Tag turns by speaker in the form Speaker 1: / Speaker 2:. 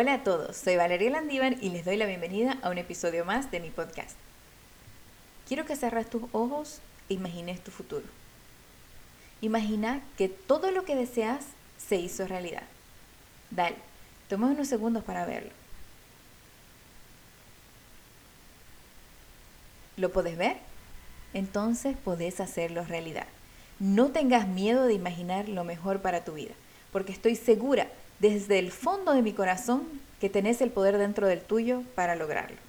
Speaker 1: Hola a todos, soy Valeria Landívar y les doy la bienvenida a un episodio más de mi podcast. Quiero que cerres tus ojos e imagines tu futuro. Imagina que todo lo que deseas se hizo realidad. Dale, toma unos segundos para verlo. ¿Lo podés ver? Entonces podés hacerlo realidad. No tengas miedo de imaginar lo mejor para tu vida, porque estoy segura desde el fondo de mi corazón que tenés el poder dentro del tuyo para lograrlo.